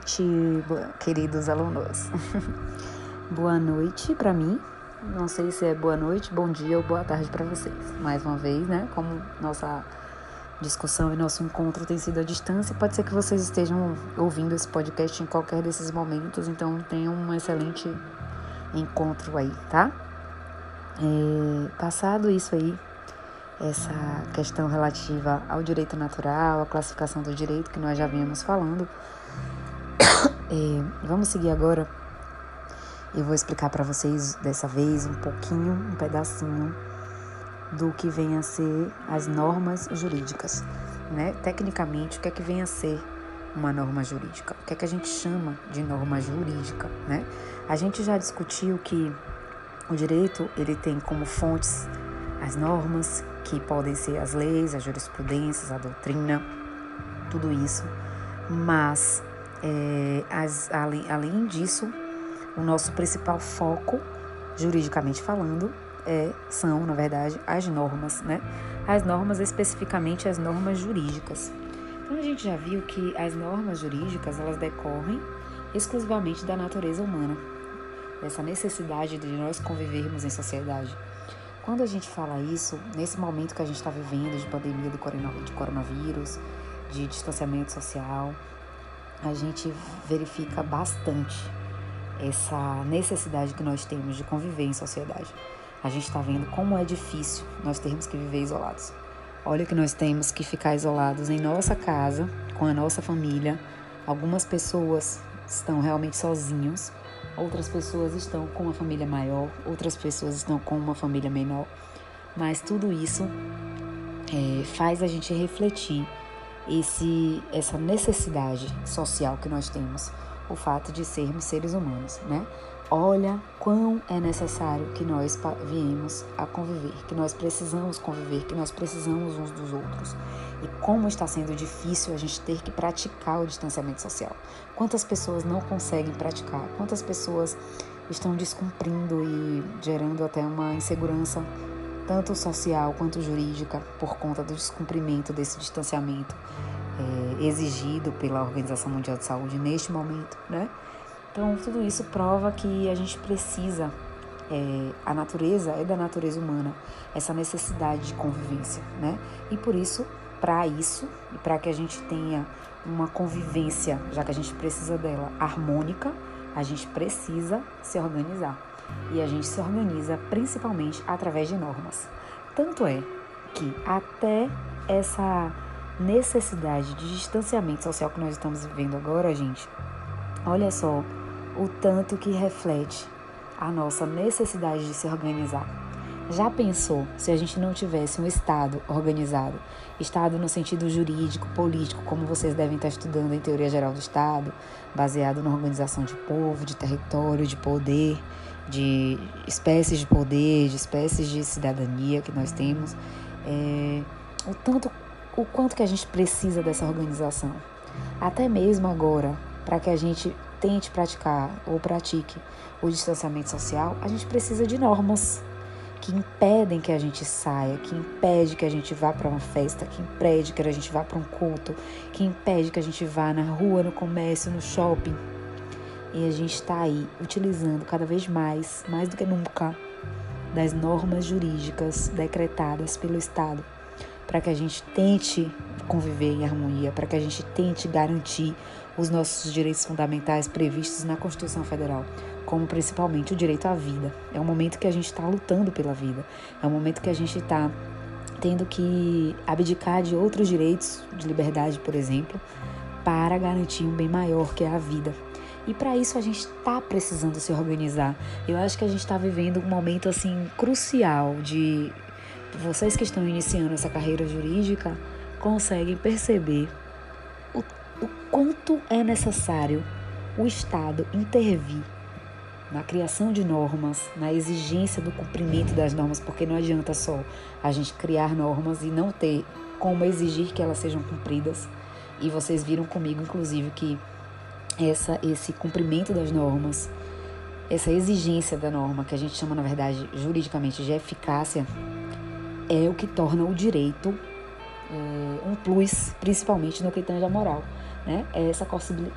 noite, queridos alunos. boa noite para mim. Não sei se é boa noite, bom dia ou boa tarde para vocês. Mais uma vez, né? Como nossa discussão e nosso encontro tem sido à distância, pode ser que vocês estejam ouvindo esse podcast em qualquer desses momentos, então tenham um excelente encontro aí, tá? É, passado isso aí, essa questão relativa ao direito natural, a classificação do direito que nós já vínhamos falando. É, vamos seguir agora. Eu vou explicar para vocês dessa vez um pouquinho, um pedacinho do que vem a ser as normas jurídicas, né? Tecnicamente, o que é que vem a ser uma norma jurídica? O que é que a gente chama de norma jurídica, né? A gente já discutiu que o direito ele tem como fontes as normas, que podem ser as leis, as jurisprudências, a doutrina, tudo isso. Mas, é, as, além, além disso, o nosso principal foco, juridicamente falando, é, são, na verdade, as normas, né? As normas, especificamente as normas jurídicas. Então, a gente já viu que as normas jurídicas, elas decorrem exclusivamente da natureza humana, dessa necessidade de nós convivermos em sociedade. Quando a gente fala isso, nesse momento que a gente está vivendo de pandemia de coronavírus, de distanciamento social, a gente verifica bastante essa necessidade que nós temos de conviver em sociedade. A gente está vendo como é difícil nós termos que viver isolados. Olha que nós temos que ficar isolados em nossa casa, com a nossa família. Algumas pessoas estão realmente sozinhos outras pessoas estão com uma família maior, outras pessoas estão com uma família menor, mas tudo isso é, faz a gente refletir esse, essa necessidade social que nós temos, o fato de sermos seres humanos, né? Olha quão é necessário que nós viemos a conviver, que nós precisamos conviver, que nós precisamos uns dos outros. E como está sendo difícil a gente ter que praticar o distanciamento social. Quantas pessoas não conseguem praticar? Quantas pessoas estão descumprindo e gerando até uma insegurança, tanto social quanto jurídica, por conta do descumprimento desse distanciamento é, exigido pela Organização Mundial de Saúde neste momento, né? Então, tudo isso prova que a gente precisa, é, a natureza é da natureza humana, essa necessidade de convivência, né? E por isso, para isso, e para que a gente tenha uma convivência, já que a gente precisa dela harmônica, a gente precisa se organizar. E a gente se organiza principalmente através de normas. Tanto é que até essa necessidade de distanciamento social que nós estamos vivendo agora, gente, olha só o tanto que reflete a nossa necessidade de se organizar. Já pensou se a gente não tivesse um Estado organizado? Estado no sentido jurídico, político, como vocês devem estar estudando em teoria geral do Estado, baseado na organização de povo, de território, de poder, de espécies de poder, de espécies de cidadania que nós temos. É, o tanto, o quanto que a gente precisa dessa organização. Até mesmo agora, para que a gente tente praticar ou pratique o distanciamento social, a gente precisa de normas que impedem que a gente saia, que impede que a gente vá para uma festa, que impede que a gente vá para um culto, que impede que a gente vá na rua, no comércio, no shopping. E a gente está aí utilizando cada vez mais, mais do que nunca, das normas jurídicas decretadas pelo Estado para que a gente tente conviver em harmonia, para que a gente tente garantir os nossos direitos fundamentais previstos na Constituição Federal, como principalmente o direito à vida. É um momento que a gente está lutando pela vida, é um momento que a gente está tendo que abdicar de outros direitos de liberdade, por exemplo, para garantir um bem maior que é a vida. E para isso a gente está precisando se organizar. Eu acho que a gente está vivendo um momento assim crucial de vocês que estão iniciando essa carreira jurídica conseguem perceber o, o quanto é necessário o Estado intervir na criação de normas, na exigência do cumprimento das normas, porque não adianta só a gente criar normas e não ter como exigir que elas sejam cumpridas. E vocês viram comigo, inclusive, que essa, esse cumprimento das normas, essa exigência da norma, que a gente chama, na verdade, juridicamente de eficácia, é o que torna o direito é, um plus, principalmente no que tange a moral. né? É essa,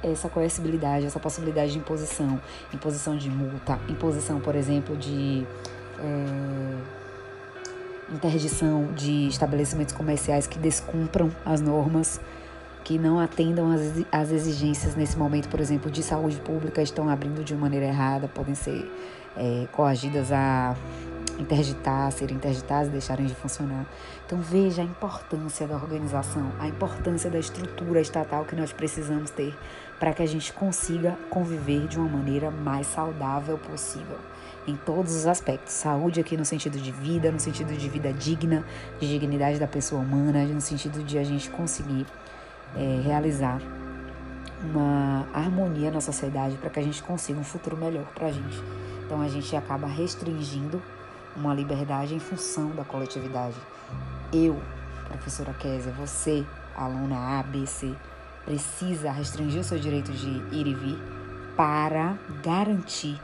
essa coercibilidade, essa possibilidade de imposição, imposição de multa, imposição, por exemplo, de é, interdição de estabelecimentos comerciais que descumpram as normas, que não atendam às exigências nesse momento, por exemplo, de saúde pública, estão abrindo de maneira errada, podem ser é, coagidas a interditar, serem interditadas e deixarem de funcionar. Então veja a importância da organização, a importância da estrutura estatal que nós precisamos ter para que a gente consiga conviver de uma maneira mais saudável possível em todos os aspectos. Saúde aqui no sentido de vida, no sentido de vida digna, de dignidade da pessoa humana, no sentido de a gente conseguir é, realizar uma harmonia na sociedade para que a gente consiga um futuro melhor para a gente. Então a gente acaba restringindo uma liberdade em função da coletividade. Eu, professora Késia, você, aluna A, B, C, precisa restringir o seu direito de ir e vir para garantir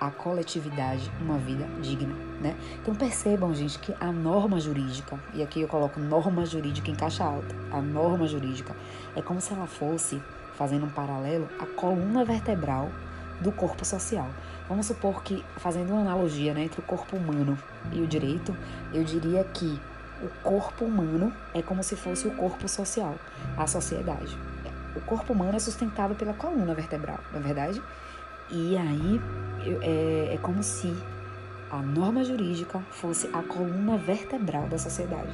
a coletividade uma vida digna, né? Então percebam, gente, que a norma jurídica, e aqui eu coloco norma jurídica em caixa alta, a norma jurídica é como se ela fosse, fazendo um paralelo, a coluna vertebral do corpo social. Vamos supor que, fazendo uma analogia né, entre o corpo humano e o direito, eu diria que o corpo humano é como se fosse o corpo social, a sociedade. O corpo humano é sustentado pela coluna vertebral, não é verdade? E aí é, é como se a norma jurídica fosse a coluna vertebral da sociedade.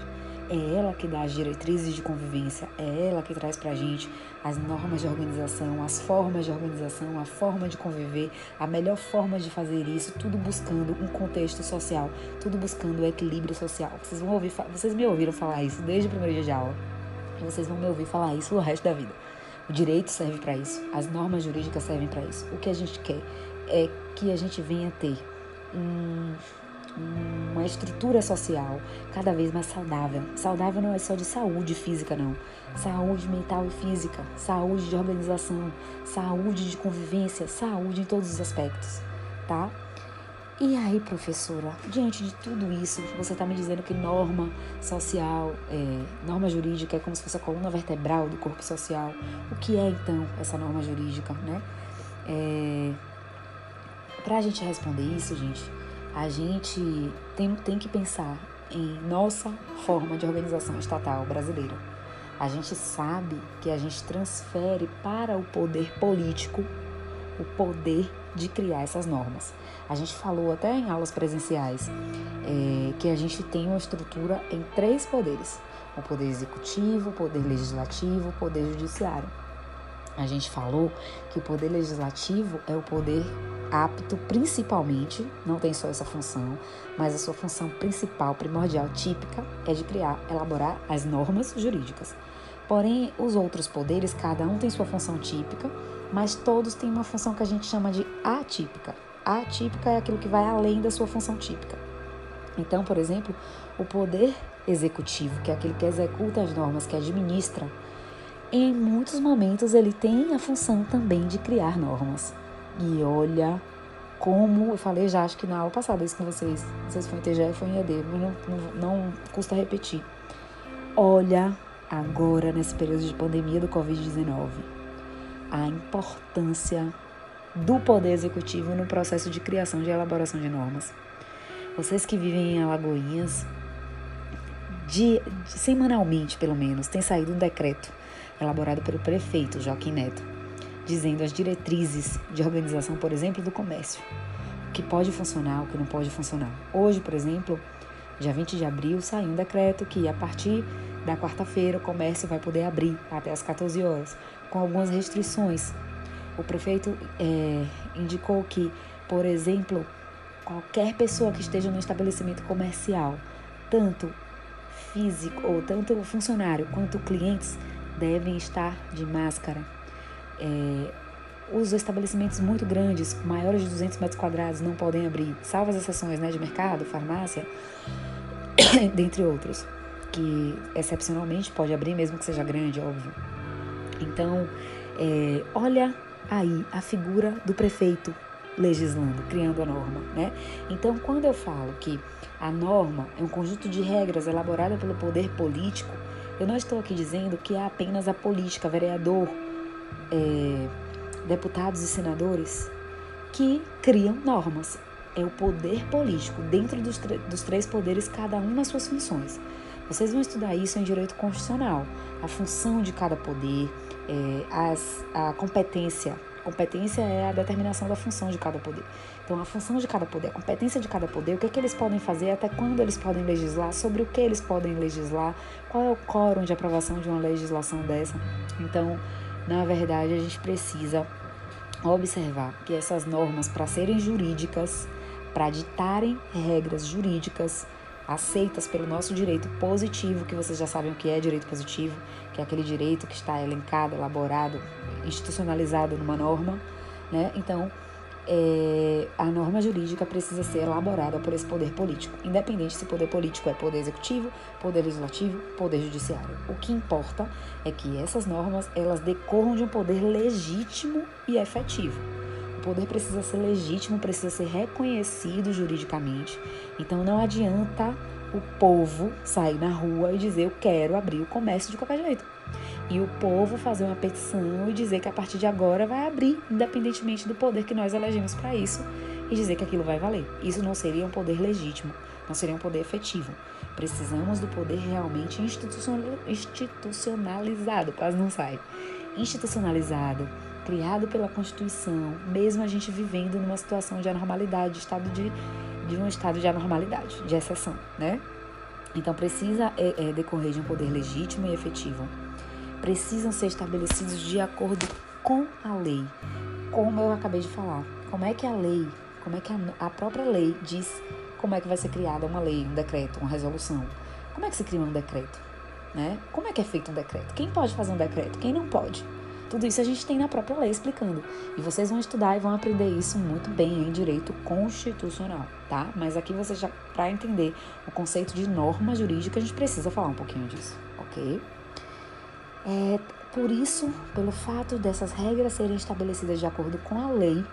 É ela que dá as diretrizes de convivência, é ela que traz pra gente as normas de organização, as formas de organização, a forma de conviver, a melhor forma de fazer isso, tudo buscando um contexto social, tudo buscando o equilíbrio social. Vocês vão ouvir, vocês me ouviram falar isso desde o primeiro dia de aula. Vocês vão me ouvir falar isso o resto da vida. O direito serve para isso, as normas jurídicas servem para isso. O que a gente quer é que a gente venha ter um uma estrutura social cada vez mais saudável. Saudável não é só de saúde física, não. Saúde mental e física, saúde de organização, saúde de convivência, saúde em todos os aspectos, tá? E aí, professora, diante de tudo isso, você está me dizendo que norma social, é, norma jurídica é como se fosse a coluna vertebral do corpo social. O que é então essa norma jurídica, né? É, Para a gente responder isso, gente, a gente tem, tem que pensar em nossa forma de organização estatal brasileira. A gente sabe que a gente transfere para o poder político o poder de criar essas normas. A gente falou até em aulas presenciais é, que a gente tem uma estrutura em três poderes: o poder executivo, o poder legislativo, o poder judiciário. A gente falou que o poder legislativo é o poder apto principalmente, não tem só essa função, mas a sua função principal, primordial, típica, é de criar, elaborar as normas jurídicas. Porém, os outros poderes, cada um tem sua função típica, mas todos têm uma função que a gente chama de atípica. Atípica é aquilo que vai além da sua função típica. Então, por exemplo, o poder executivo, que é aquele que executa as normas, que administra, em muitos momentos ele tem a função também de criar normas. E olha como eu falei já, acho que na aula passada, isso com vocês, não sei se foi em TGE foi em ED, mas não, não, não custa repetir. Olha agora, nesse período de pandemia do Covid-19, a importância do Poder Executivo no processo de criação de elaboração de normas. Vocês que vivem em Alagoinhas, de, de, semanalmente pelo menos, tem saído um decreto elaborado pelo prefeito Joaquim Neto, dizendo as diretrizes de organização, por exemplo, do comércio. O que pode funcionar, o que não pode funcionar. Hoje, por exemplo, dia 20 de abril, saiu um decreto que a partir da quarta-feira o comércio vai poder abrir até as 14 horas, com algumas restrições. O prefeito é, indicou que, por exemplo, qualquer pessoa que esteja no estabelecimento comercial, tanto físico ou tanto funcionário quanto clientes, devem estar de máscara é, os estabelecimentos muito grandes, maiores de 200 metros quadrados, não podem abrir, salvo as exceções né, de mercado, farmácia, dentre outros, que excepcionalmente pode abrir, mesmo que seja grande, óbvio. Então, é, olha aí a figura do prefeito legislando, criando a norma, né? Então, quando eu falo que a norma é um conjunto de regras elaborada pelo poder político, eu não estou aqui dizendo que é apenas a política, vereador, é, deputados e senadores que criam normas. É o poder político, dentro dos, dos três poderes, cada um nas suas funções. Vocês vão estudar isso em direito constitucional, a função de cada poder, é, as, a competência. Competência é a determinação da função de cada poder. Então, a função de cada poder, a competência de cada poder, o que, é que eles podem fazer, até quando eles podem legislar, sobre o que eles podem legislar, qual é o quórum de aprovação de uma legislação dessa. Então, na verdade, a gente precisa observar que essas normas, para serem jurídicas, para ditarem regras jurídicas aceitas pelo nosso direito positivo, que vocês já sabem o que é direito positivo, que é aquele direito que está elencado, elaborado, institucionalizado numa norma, né? Então, é, a norma jurídica precisa ser elaborada por esse poder político, independente se poder político é poder executivo, poder legislativo, poder judiciário. O que importa é que essas normas elas decorram de um poder legítimo e efetivo. Poder precisa ser legítimo, precisa ser reconhecido juridicamente. Então não adianta o povo sair na rua e dizer eu quero abrir o comércio de qualquer jeito e o povo fazer uma petição e dizer que a partir de agora vai abrir, independentemente do poder que nós elegemos para isso, e dizer que aquilo vai valer. Isso não seria um poder legítimo, não seria um poder efetivo. Precisamos do poder realmente institucionalizado, quase não sai. Institucionalizado, criado pela Constituição, mesmo a gente vivendo numa situação de anormalidade, de estado de, de um estado de anormalidade, de exceção, né? Então precisa é, é, decorrer de um poder legítimo e efetivo precisam ser estabelecidos de acordo com a lei. Como eu acabei de falar, como é que a lei, como é que a, a própria lei diz como é que vai ser criada uma lei, um decreto, uma resolução? Como é que se cria um decreto? Né? Como é que é feito um decreto? Quem pode fazer um decreto? Quem não pode? Tudo isso a gente tem na própria lei explicando. E vocês vão estudar e vão aprender isso muito bem em direito constitucional, tá? Mas aqui você já, para entender o conceito de norma jurídica, a gente precisa falar um pouquinho disso, ok? É, por isso, pelo fato dessas regras serem estabelecidas de acordo com a lei,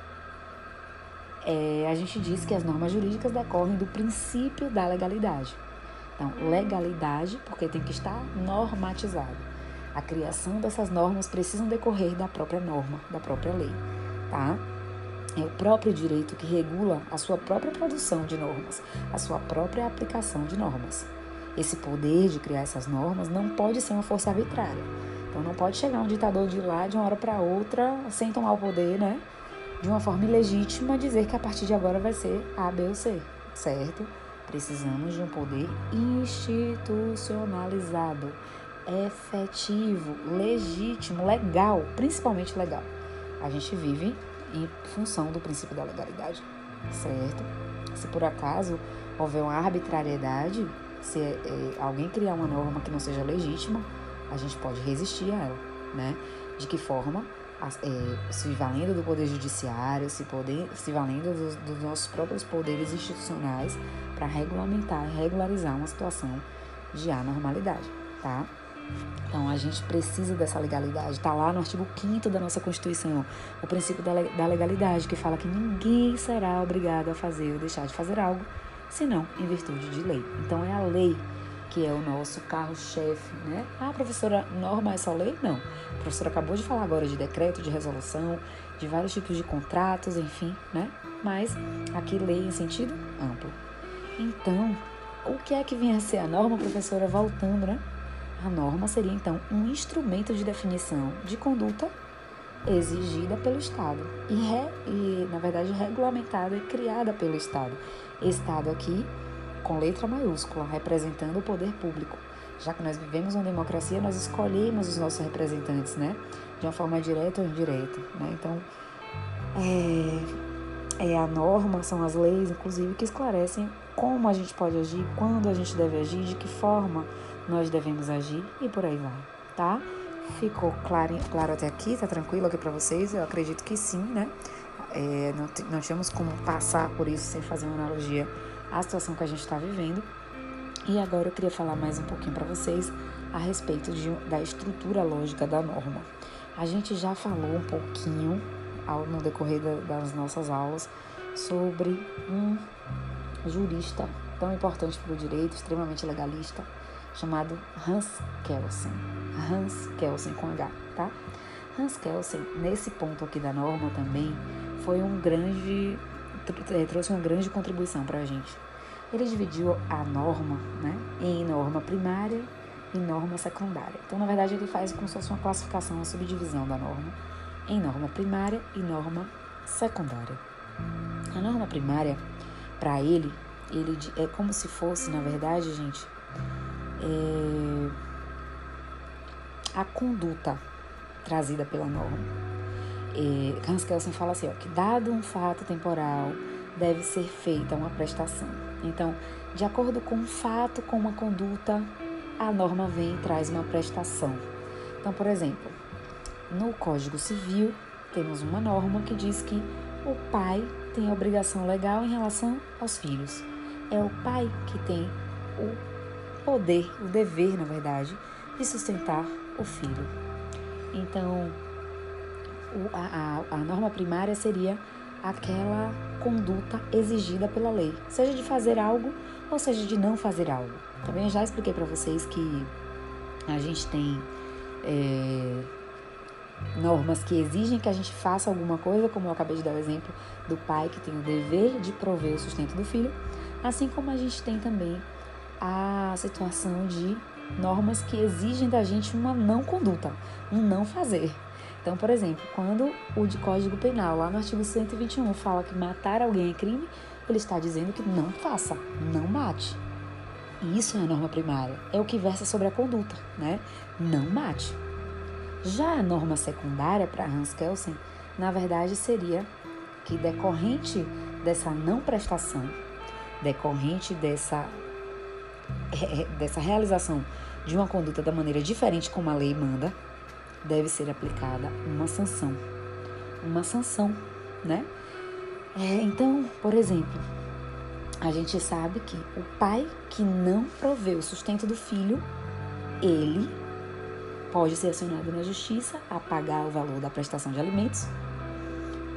é, a gente diz que as normas jurídicas decorrem do princípio da legalidade. Então, legalidade, porque tem que estar normatizado. A criação dessas normas precisam decorrer da própria norma, da própria lei, tá? É o próprio direito que regula a sua própria produção de normas, a sua própria aplicação de normas. Esse poder de criar essas normas não pode ser uma força arbitrária. Então não pode chegar um ditador de lá de uma hora para outra, sem tomar o poder, né? De uma forma ilegítima, dizer que a partir de agora vai ser A, B ou C, certo? Precisamos de um poder institucionalizado, efetivo, legítimo, legal, principalmente legal. A gente vive em função do princípio da legalidade, certo? Se por acaso houver uma arbitrariedade, se é, alguém criar uma norma que não seja legítima, a gente pode resistir a ela, né? De que forma? É, se valendo do poder judiciário, se, poder, se valendo dos, dos nossos próprios poderes institucionais para regulamentar e regularizar uma situação de anormalidade, tá? Então a gente precisa dessa legalidade. Está lá no artigo 5 da nossa Constituição, o princípio da legalidade, que fala que ninguém será obrigado a fazer ou deixar de fazer algo senão em virtude de lei. Então é a lei que é o nosso carro-chefe, né? Ah, professora, norma é só lei? Não. A professora acabou de falar agora de decreto, de resolução, de vários tipos de contratos, enfim, né? Mas aqui lei em sentido amplo. Então, o que é que vem a ser a norma, professora? Voltando, né? A norma seria então um instrumento de definição de conduta exigida pelo Estado e, re, e, na verdade, regulamentada e criada pelo Estado. Estado aqui com letra maiúscula, representando o poder público. Já que nós vivemos uma democracia, nós escolhemos os nossos representantes, né? De uma forma direta ou indireta, né? Então, é, é a norma, são as leis, inclusive, que esclarecem como a gente pode agir, quando a gente deve agir, de que forma nós devemos agir e por aí vai, tá? Ficou claro, claro até aqui? Tá tranquilo aqui para vocês? Eu acredito que sim, né? É, não, não tínhamos como passar por isso sem fazer uma analogia à situação que a gente está vivendo. E agora eu queria falar mais um pouquinho para vocês a respeito de, da estrutura lógica da norma. A gente já falou um pouquinho ao, no decorrer da, das nossas aulas sobre um jurista tão importante para o direito, extremamente legalista, chamado Hans Kelsen. Hans Kelsen com H, tá? Hans Kelsen, nesse ponto aqui da norma também, foi um grande, é, trouxe uma grande contribuição para a gente. Ele dividiu a norma né, em norma primária e norma secundária. Então, na verdade, ele faz como se fosse uma classificação, uma subdivisão da norma em norma primária e norma secundária. A norma primária, para ele, ele é como se fosse, na verdade, gente, é, a conduta trazida pela norma. É, Hans Kelsen fala assim, ó, que dado um fato temporal, deve ser feita uma prestação. Então, de acordo com um fato, com uma conduta, a norma vem e traz uma prestação. Então, por exemplo, no Código Civil, temos uma norma que diz que o pai tem a obrigação legal em relação aos filhos. É o pai que tem o poder, o dever, na verdade, de sustentar o filho. Então, a, a, a norma primária seria aquela conduta exigida pela lei, seja de fazer algo ou seja de não fazer algo. Também já expliquei para vocês que a gente tem é, normas que exigem que a gente faça alguma coisa, como eu acabei de dar o exemplo do pai que tem o dever de prover o sustento do filho, assim como a gente tem também a situação de normas que exigem da gente uma não conduta, um não fazer. Então, por exemplo, quando o de Código Penal, lá no artigo 121, fala que matar alguém é crime, ele está dizendo que não faça, não mate. Isso é a norma primária, é o que versa sobre a conduta, né? Não mate. Já a norma secundária para Hans Kelsen, na verdade, seria que decorrente dessa não prestação, decorrente dessa, dessa realização de uma conduta da maneira diferente como a lei manda, deve ser aplicada uma sanção. Uma sanção, né? É, então, por exemplo, a gente sabe que o pai que não provê o sustento do filho, ele pode ser acionado na justiça a pagar o valor da prestação de alimentos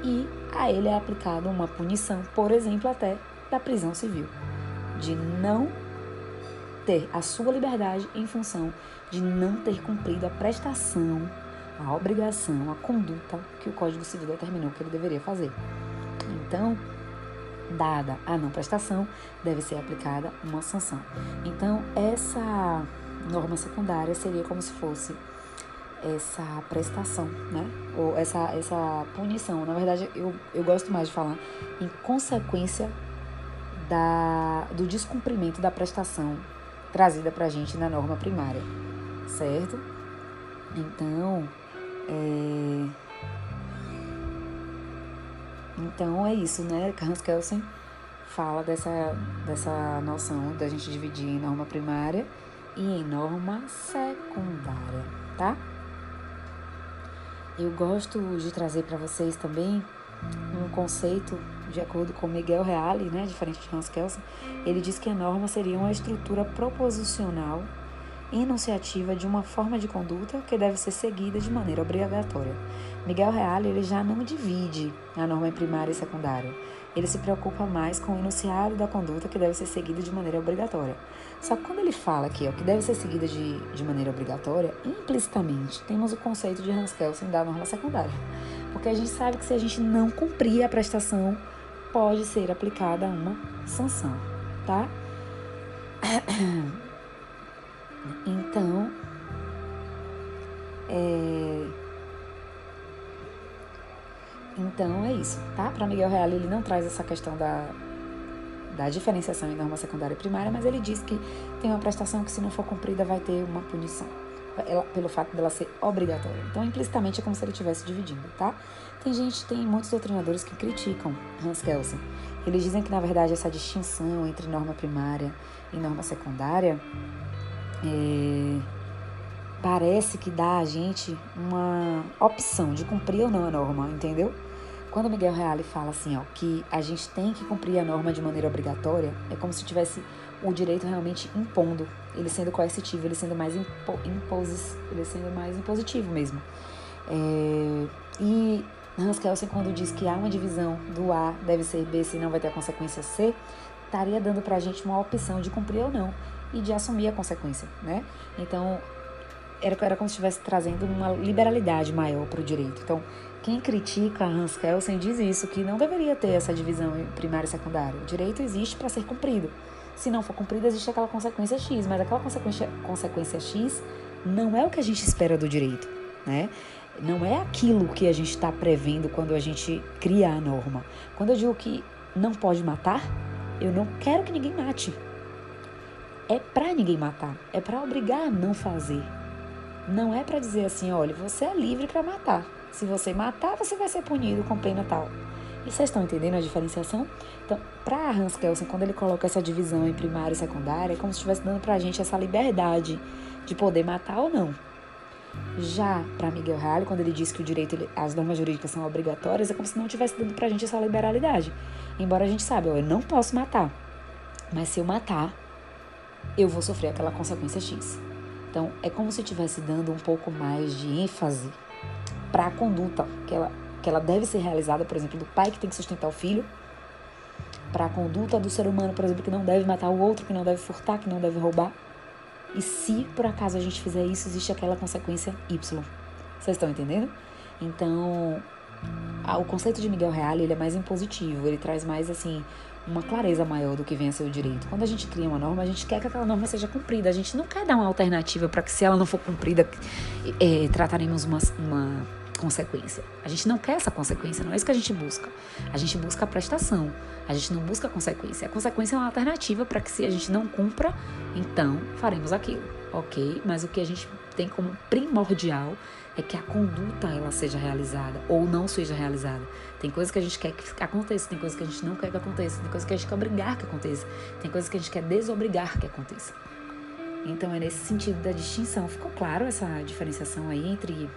e a ele é aplicada uma punição, por exemplo, até da prisão civil, de não ter a sua liberdade em função de não ter cumprido a prestação, a obrigação, a conduta que o Código Civil determinou que ele deveria fazer. Então, dada a não prestação, deve ser aplicada uma sanção. Então, essa norma secundária seria como se fosse essa prestação, né? Ou essa, essa punição. Na verdade, eu, eu gosto mais de falar em consequência da, do descumprimento da prestação trazida para a gente na norma primária, certo? Então, é... então é isso, né? Hans Kelsen fala dessa, dessa noção da gente dividir em norma primária e em norma secundária, tá? Eu gosto de trazer para vocês também um conceito de acordo com Miguel Reale, né, diferente de Hans Kelsen, ele diz que a norma seria uma estrutura proposicional enunciativa de uma forma de conduta que deve ser seguida de maneira obrigatória. Miguel Reale ele já não divide a norma em primária e secundária. Ele se preocupa mais com o enunciado da conduta que deve ser seguida de maneira obrigatória. Só que quando ele fala aqui ó, que deve ser seguida de, de maneira obrigatória, implicitamente temos o conceito de Hans Kelsen da norma secundária. Porque a gente sabe que se a gente não cumprir a prestação, pode ser aplicada uma sanção, tá? Então, é... Então é isso, tá? Para Miguel Real ele não traz essa questão da, da diferenciação em norma secundária e primária, mas ele diz que tem uma prestação que se não for cumprida vai ter uma punição, ela, pelo fato dela ser obrigatória. Então implicitamente é como se ele estivesse dividindo, tá? Tem gente, tem muitos doutrinadores que criticam Hans Kelsen. Eles dizem que na verdade essa distinção entre norma primária e norma secundária é, parece que dá a gente uma opção de cumprir ou não a norma, entendeu? Quando Miguel Reale fala assim, ó, que a gente tem que cumprir a norma de maneira obrigatória, é como se tivesse o direito realmente impondo, ele sendo coercitivo, ele sendo mais impo, ele sendo mais impositivo mesmo. É, e Hans Kelsen, quando diz que há uma divisão do A deve ser B, se não vai ter a consequência C, estaria dando para a gente uma opção de cumprir ou não e de assumir a consequência, né? Então, era, era como se estivesse trazendo uma liberalidade maior para o direito. Então, quem critica Hans Kelsen diz isso, que não deveria ter essa divisão em primário e secundário. O direito existe para ser cumprido. Se não for cumprido, existe aquela consequência X, mas aquela consequência, consequência X não é o que a gente espera do direito, né? Não é aquilo que a gente está prevendo quando a gente cria a norma. Quando eu digo que não pode matar, eu não quero que ninguém mate. É para ninguém matar, é para obrigar a não fazer. Não é para dizer assim, olha, você é livre para matar. Se você matar, você vai ser punido com pena tal. E vocês estão entendendo a diferenciação? Então, para Hans Kelsen, quando ele coloca essa divisão em primária e secundária, é como se estivesse dando para a gente essa liberdade de poder matar ou não. Já para Miguel Halley, quando ele diz que o direito, as normas jurídicas são obrigatórias, é como se não estivesse dando para a gente essa liberalidade. Embora a gente saiba, eu não posso matar, mas se eu matar, eu vou sofrer aquela consequência X. Então, é como se estivesse dando um pouco mais de ênfase para a conduta que ela que ela deve ser realizada, por exemplo, do pai que tem que sustentar o filho, para a conduta do ser humano, por exemplo, que não deve matar o outro, que não deve furtar, que não deve roubar. E se por acaso a gente fizer isso, existe aquela consequência Y. Vocês estão entendendo? Então, o conceito de Miguel Real ele é mais impositivo, ele traz mais assim uma clareza maior do que vem a ser o direito. Quando a gente cria uma norma, a gente quer que aquela norma seja cumprida. A gente não quer dar uma alternativa para que se ela não for cumprida, é, trataremos uma, uma consequência. A gente não quer essa consequência, não é isso que a gente busca. A gente busca a prestação, a gente não busca a consequência. A consequência é uma alternativa para que se a gente não cumpra, então faremos aquilo, ok? Mas o que a gente tem como primordial é que a conduta ela seja realizada ou não seja realizada. Tem coisas que a gente quer que aconteça, tem coisas que a gente não quer que aconteça, tem coisas que a gente quer obrigar que aconteça, tem coisas que a gente quer desobrigar que aconteça. Então é nesse sentido da distinção. Ficou claro essa diferenciação aí entre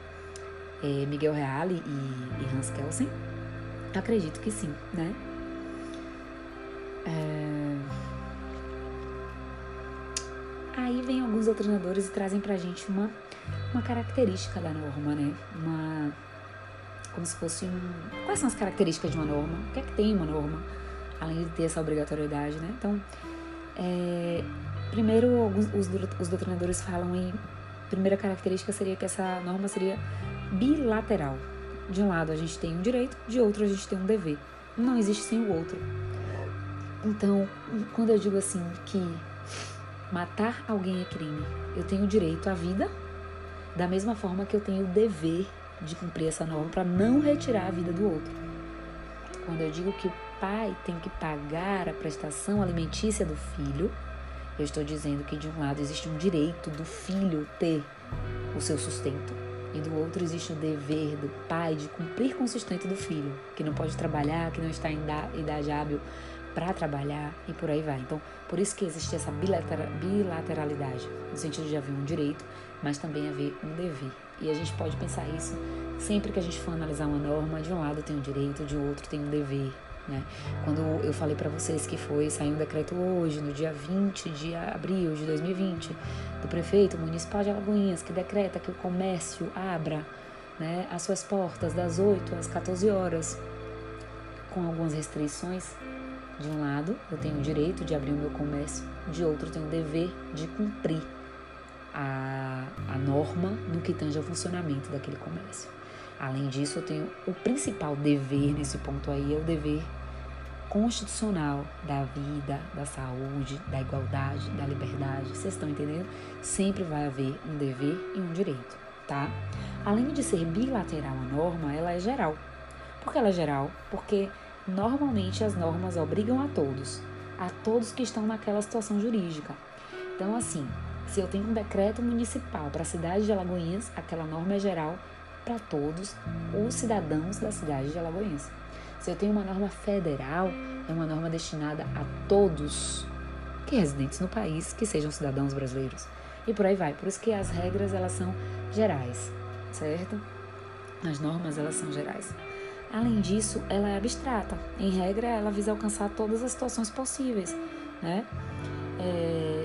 é, Miguel Reale e, e, Hans Kelsen? Acredito que sim, né? É... Aí vem alguns doutrinadores e trazem pra gente uma, uma característica da norma, né? Uma. Como se fosse um. Quais são as características de uma norma? O que é que tem uma norma? Além de ter essa obrigatoriedade, né? Então, é, primeiro, alguns, os, os doutrinadores falam em. Primeira característica seria que essa norma seria bilateral. De um lado a gente tem um direito, de outro a gente tem um dever. Não existe sem o outro. Então, quando eu digo assim que matar alguém é crime, eu tenho direito à vida, da mesma forma que eu tenho o dever de cumprir essa norma para não retirar a vida do outro. Quando eu digo que o pai tem que pagar a prestação alimentícia do filho, eu estou dizendo que de um lado existe um direito do filho ter o seu sustento e do outro existe o dever do pai de cumprir com o sustento do filho, que não pode trabalhar, que não está em idade hábil para trabalhar e por aí vai. Então, por isso que existe essa bilateralidade, no sentido de haver um direito, mas também haver um dever. E a gente pode pensar isso sempre que a gente for analisar uma norma, de um lado tem um direito, de outro tem um dever. Né? Quando eu falei para vocês que foi sair um decreto hoje, no dia 20 de abril de 2020, do prefeito municipal de Alagoinhas, que decreta que o comércio abra né, as suas portas das 8 às 14 horas, com algumas restrições. De um lado, eu tenho o direito de abrir o meu comércio, de outro, eu tenho o dever de cumprir a, a norma no que tange ao funcionamento daquele comércio. Além disso, eu tenho o principal dever nesse ponto aí, é o dever constitucional da vida, da saúde, da igualdade, da liberdade. Vocês estão entendendo? Sempre vai haver um dever e um direito, tá? Além de ser bilateral a norma, ela é geral. Por que ela é geral? Porque normalmente as normas obrigam a todos, a todos que estão naquela situação jurídica. Então, assim, se eu tenho um decreto municipal para a cidade de Alagoinhas, aquela norma é geral para todos os cidadãos da cidade de Alagoinhas. Se eu tenho uma norma federal, é uma norma destinada a todos que residentes no país que sejam cidadãos brasileiros. E por aí vai. Por isso que as regras elas são gerais, certo? As normas elas são gerais. Além disso, ela é abstrata. Em regra, ela visa alcançar todas as situações possíveis, né? É,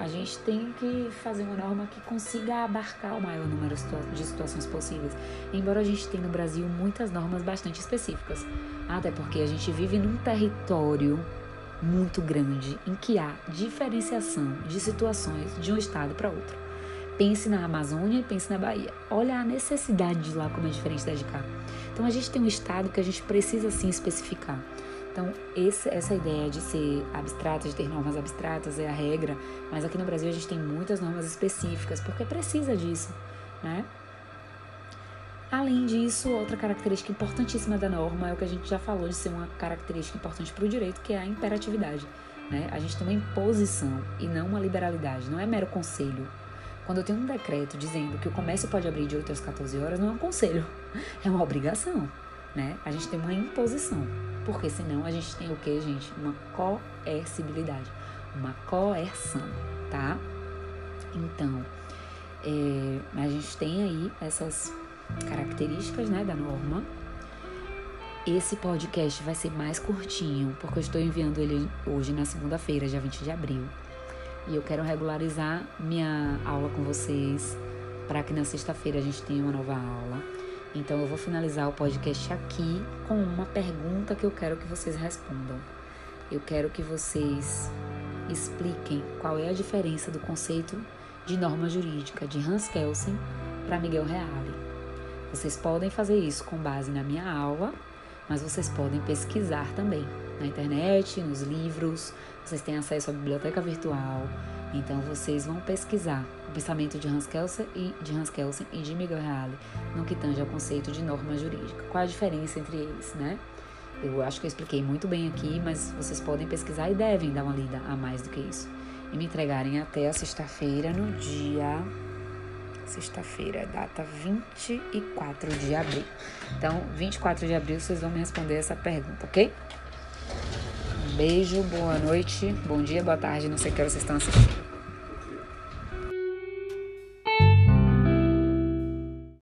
a gente tem que fazer uma norma que consiga abarcar o maior número de situações possíveis. Embora a gente tenha no Brasil muitas normas bastante específicas, até porque a gente vive num território muito grande em que há diferenciação de situações de um estado para outro. pense na Amazônia e pense na Bahia. Olha a necessidade de lá como é diferente da de cá. Então a gente tem um estado que a gente precisa sim especificar. Então, esse, essa ideia de ser abstrata, de ter normas abstratas é a regra, mas aqui no Brasil a gente tem muitas normas específicas, porque precisa disso, né? Além disso, outra característica importantíssima da norma é o que a gente já falou de ser uma característica importante para o direito, que é a imperatividade. Né? A gente tem uma imposição e não uma liberalidade, não é mero conselho. Quando eu tenho um decreto dizendo que o comércio pode abrir de 8 às 14 horas, não é um conselho, é uma obrigação. Né? A gente tem uma imposição, porque senão a gente tem o que, gente? Uma coercibilidade, uma coerção, tá? Então, é, a gente tem aí essas características né, da norma. Esse podcast vai ser mais curtinho, porque eu estou enviando ele hoje na segunda-feira, dia 20 de abril. E eu quero regularizar minha aula com vocês para que na sexta-feira a gente tenha uma nova aula. Então eu vou finalizar o podcast aqui com uma pergunta que eu quero que vocês respondam. Eu quero que vocês expliquem qual é a diferença do conceito de norma jurídica de Hans Kelsen para Miguel Reale. Vocês podem fazer isso com base na minha aula, mas vocês podem pesquisar também na internet, nos livros, vocês têm acesso à biblioteca virtual. Então vocês vão pesquisar o pensamento de Hans Kelsen e de Hans Kelsen e de Miguel Reale no que tange ao conceito de norma jurídica. Qual a diferença entre eles, né? Eu acho que eu expliquei muito bem aqui, mas vocês podem pesquisar e devem dar uma lida a mais do que isso. E me entregarem até a sexta-feira no dia sexta-feira, data 24 de abril. Então, 24 de abril vocês vão me responder essa pergunta, ok? Beijo, boa noite, bom dia, boa tarde, não sei que hora vocês estão assistindo.